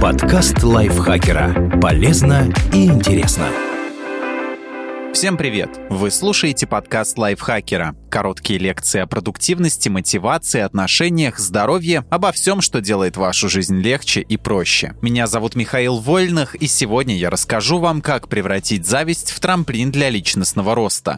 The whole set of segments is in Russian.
Подкаст лайфхакера. Полезно и интересно. Всем привет! Вы слушаете подкаст лайфхакера. Короткие лекции о продуктивности, мотивации, отношениях, здоровье, обо всем, что делает вашу жизнь легче и проще. Меня зовут Михаил Вольных, и сегодня я расскажу вам, как превратить зависть в трамплин для личностного роста.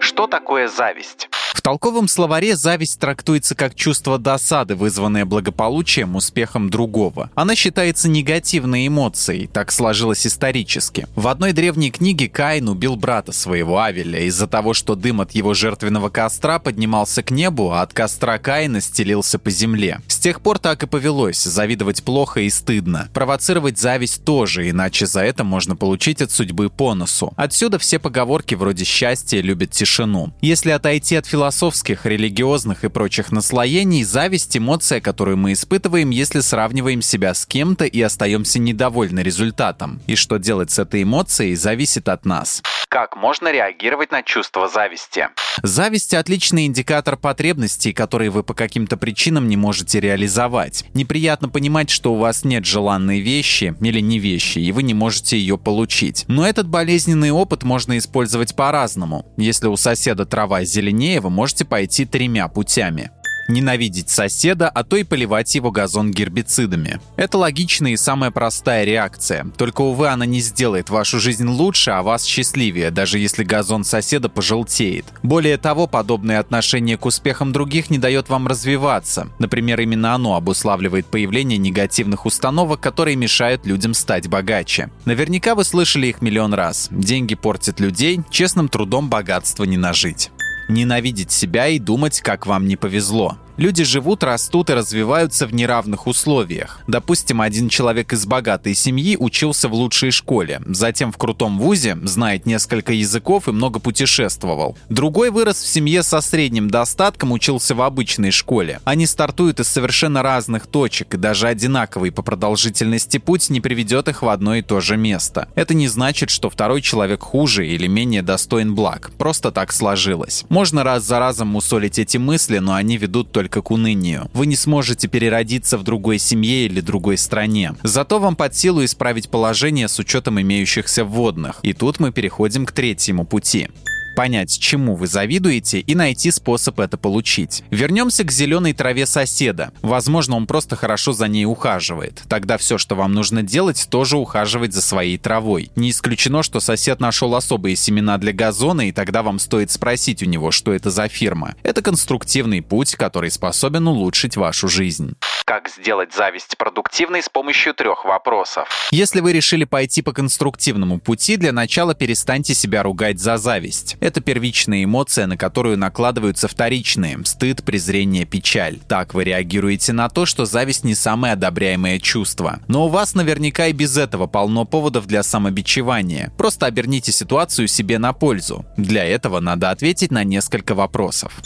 Что такое зависть? В толковом словаре зависть трактуется как чувство досады, вызванное благополучием, успехом другого. Она считается негативной эмоцией, так сложилось исторически. В одной древней книге Каин убил брата своего Авеля из-за того, что дым от его жертвенного костра поднимался к небу, а от костра Каина стелился по земле. С тех пор так и повелось, завидовать плохо и стыдно. Провоцировать зависть тоже, иначе за это можно получить от судьбы по носу. Отсюда все поговорки вроде «счастье любит тишину». Если отойти от философии философских, религиозных и прочих наслоений, зависть – эмоция, которую мы испытываем, если сравниваем себя с кем-то и остаемся недовольны результатом. И что делать с этой эмоцией, зависит от нас. Как можно реагировать на чувство зависти? Зависть – отличный индикатор потребностей, которые вы по каким-то причинам не можете реализовать. Неприятно понимать, что у вас нет желанной вещи или не вещи, и вы не можете ее получить. Но этот болезненный опыт можно использовать по-разному. Если у соседа трава зеленее, вы можете пойти тремя путями ненавидеть соседа, а то и поливать его газон гербицидами. Это логичная и самая простая реакция. Только, увы, она не сделает вашу жизнь лучше, а вас счастливее, даже если газон соседа пожелтеет. Более того, подобное отношение к успехам других не дает вам развиваться. Например, именно оно обуславливает появление негативных установок, которые мешают людям стать богаче. Наверняка вы слышали их миллион раз. Деньги портят людей, честным трудом богатство не нажить ненавидеть себя и думать, как вам не повезло. Люди живут, растут и развиваются в неравных условиях. Допустим, один человек из богатой семьи учился в лучшей школе, затем в крутом вузе, знает несколько языков и много путешествовал. Другой вырос в семье со средним достатком, учился в обычной школе. Они стартуют из совершенно разных точек, и даже одинаковый по продолжительности путь не приведет их в одно и то же место. Это не значит, что второй человек хуже или менее достоин благ. Просто так сложилось. Можно раз за разом мусолить эти мысли, но они ведут только только к унынию. Вы не сможете переродиться в другой семье или другой стране. Зато вам под силу исправить положение с учетом имеющихся вводных. И тут мы переходим к третьему пути понять, чему вы завидуете и найти способ это получить. Вернемся к зеленой траве соседа. Возможно, он просто хорошо за ней ухаживает. Тогда все, что вам нужно делать, тоже ухаживать за своей травой. Не исключено, что сосед нашел особые семена для газона, и тогда вам стоит спросить у него, что это за фирма. Это конструктивный путь, который способен улучшить вашу жизнь. Как сделать зависть продуктивной с помощью трех вопросов? Если вы решили пойти по конструктивному пути, для начала перестаньте себя ругать за зависть. Это первичная эмоция, на которую накладываются вторичные – стыд, презрение, печаль. Так вы реагируете на то, что зависть не самое одобряемое чувство. Но у вас наверняка и без этого полно поводов для самобичевания. Просто оберните ситуацию себе на пользу. Для этого надо ответить на несколько вопросов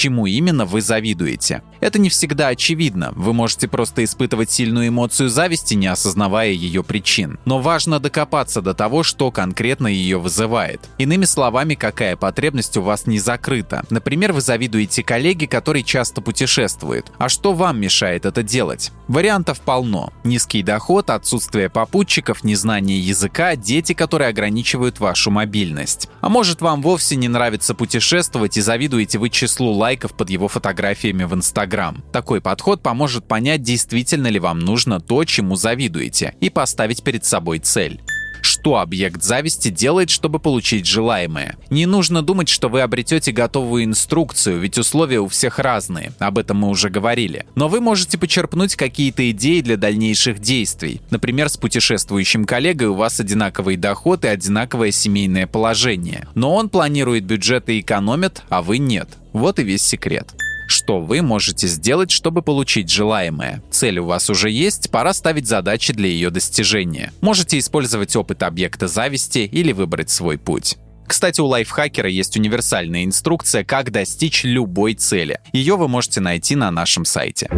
чему именно вы завидуете. Это не всегда очевидно, вы можете просто испытывать сильную эмоцию зависти, не осознавая ее причин. Но важно докопаться до того, что конкретно ее вызывает. Иными словами, какая потребность у вас не закрыта. Например, вы завидуете коллеге, который часто путешествует. А что вам мешает это делать? Вариантов полно. Низкий доход, отсутствие попутчиков, незнание языка, дети, которые ограничивают вашу мобильность. А может вам вовсе не нравится путешествовать и завидуете вы числу лайков под его фотографиями в Инстаграм. Такой подход поможет понять, действительно ли вам нужно то, чему завидуете, и поставить перед собой цель что объект зависти делает, чтобы получить желаемое. Не нужно думать, что вы обретете готовую инструкцию, ведь условия у всех разные, об этом мы уже говорили. Но вы можете почерпнуть какие-то идеи для дальнейших действий. Например, с путешествующим коллегой у вас одинаковый доход и одинаковое семейное положение. Но он планирует бюджет и экономит, а вы нет. Вот и весь секрет. Что вы можете сделать, чтобы получить желаемое? Цель у вас уже есть, пора ставить задачи для ее достижения. Можете использовать опыт объекта зависти или выбрать свой путь. Кстати, у лайфхакера есть универсальная инструкция, как достичь любой цели. Ее вы можете найти на нашем сайте.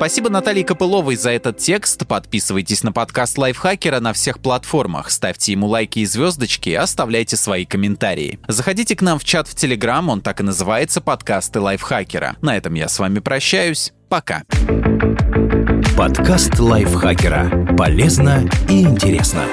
Спасибо Наталье Копыловой за этот текст. Подписывайтесь на подкаст Лайфхакера на всех платформах. Ставьте ему лайки и звездочки, оставляйте свои комментарии. Заходите к нам в чат в Телеграм, он так и называется «Подкасты Лайфхакера». На этом я с вами прощаюсь. Пока. Подкаст Лайфхакера. Полезно и интересно.